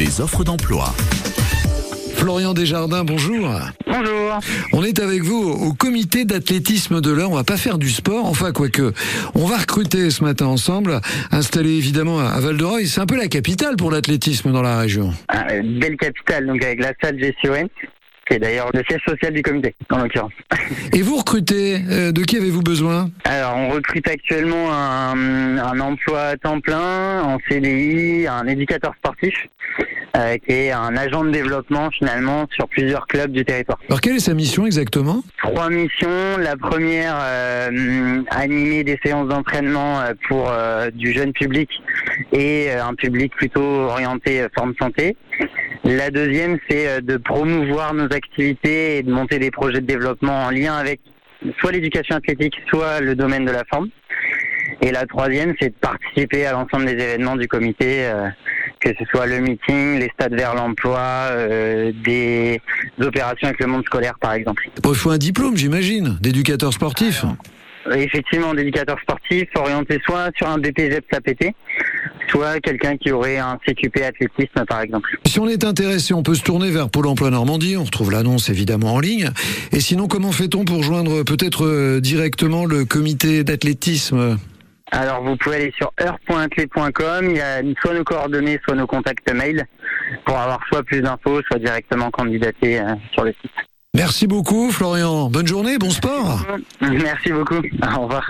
les offres d'emploi. Florian Desjardins, bonjour. Bonjour. On est avec vous au comité d'athlétisme de l'heure. On va pas faire du sport, enfin quoique. On va recruter ce matin ensemble, installé évidemment à Val-de-Reuil. C'est un peu la capitale pour l'athlétisme dans la région. Ah, belle capitale, donc avec la salle GCON, qui est d'ailleurs le siège social du comité, en l'occurrence. Et vous recrutez, euh, de qui avez-vous besoin? Alors, on recrute actuellement un, un emploi à temps plein, en CDI, un éducateur sportif, euh, qui est un agent de développement finalement sur plusieurs clubs du territoire. Alors quelle est sa mission exactement? Trois missions. La première, euh, animer des séances d'entraînement pour du jeune public et un public plutôt orienté forme santé. La deuxième, c'est de promouvoir nos activités et de monter des projets de développement en lien avec soit l'éducation athlétique, soit le domaine de la forme. Et la troisième, c'est de participer à l'ensemble des événements du comité, euh, que ce soit le meeting, les stades vers l'emploi, euh, des opérations avec le monde scolaire, par exemple. Bon, Il faut un diplôme, j'imagine, d'éducateur sportif. Effectivement, d'éducateur sportif, orienté soit sur un BPGEPS APT, soit quelqu'un qui aurait un CQP athlétisme, par exemple. Si on est intéressé, on peut se tourner vers Pôle emploi Normandie. On retrouve l'annonce évidemment en ligne. Et sinon, comment fait-on pour joindre peut-être euh, directement le comité d'athlétisme? Alors, vous pouvez aller sur heure.athlé.com, il y a soit nos coordonnées, soit nos contacts mail, pour avoir soit plus d'infos, soit directement candidater euh, sur le site. Merci beaucoup, Florian. Bonne journée, bon sport. Merci beaucoup. Au revoir.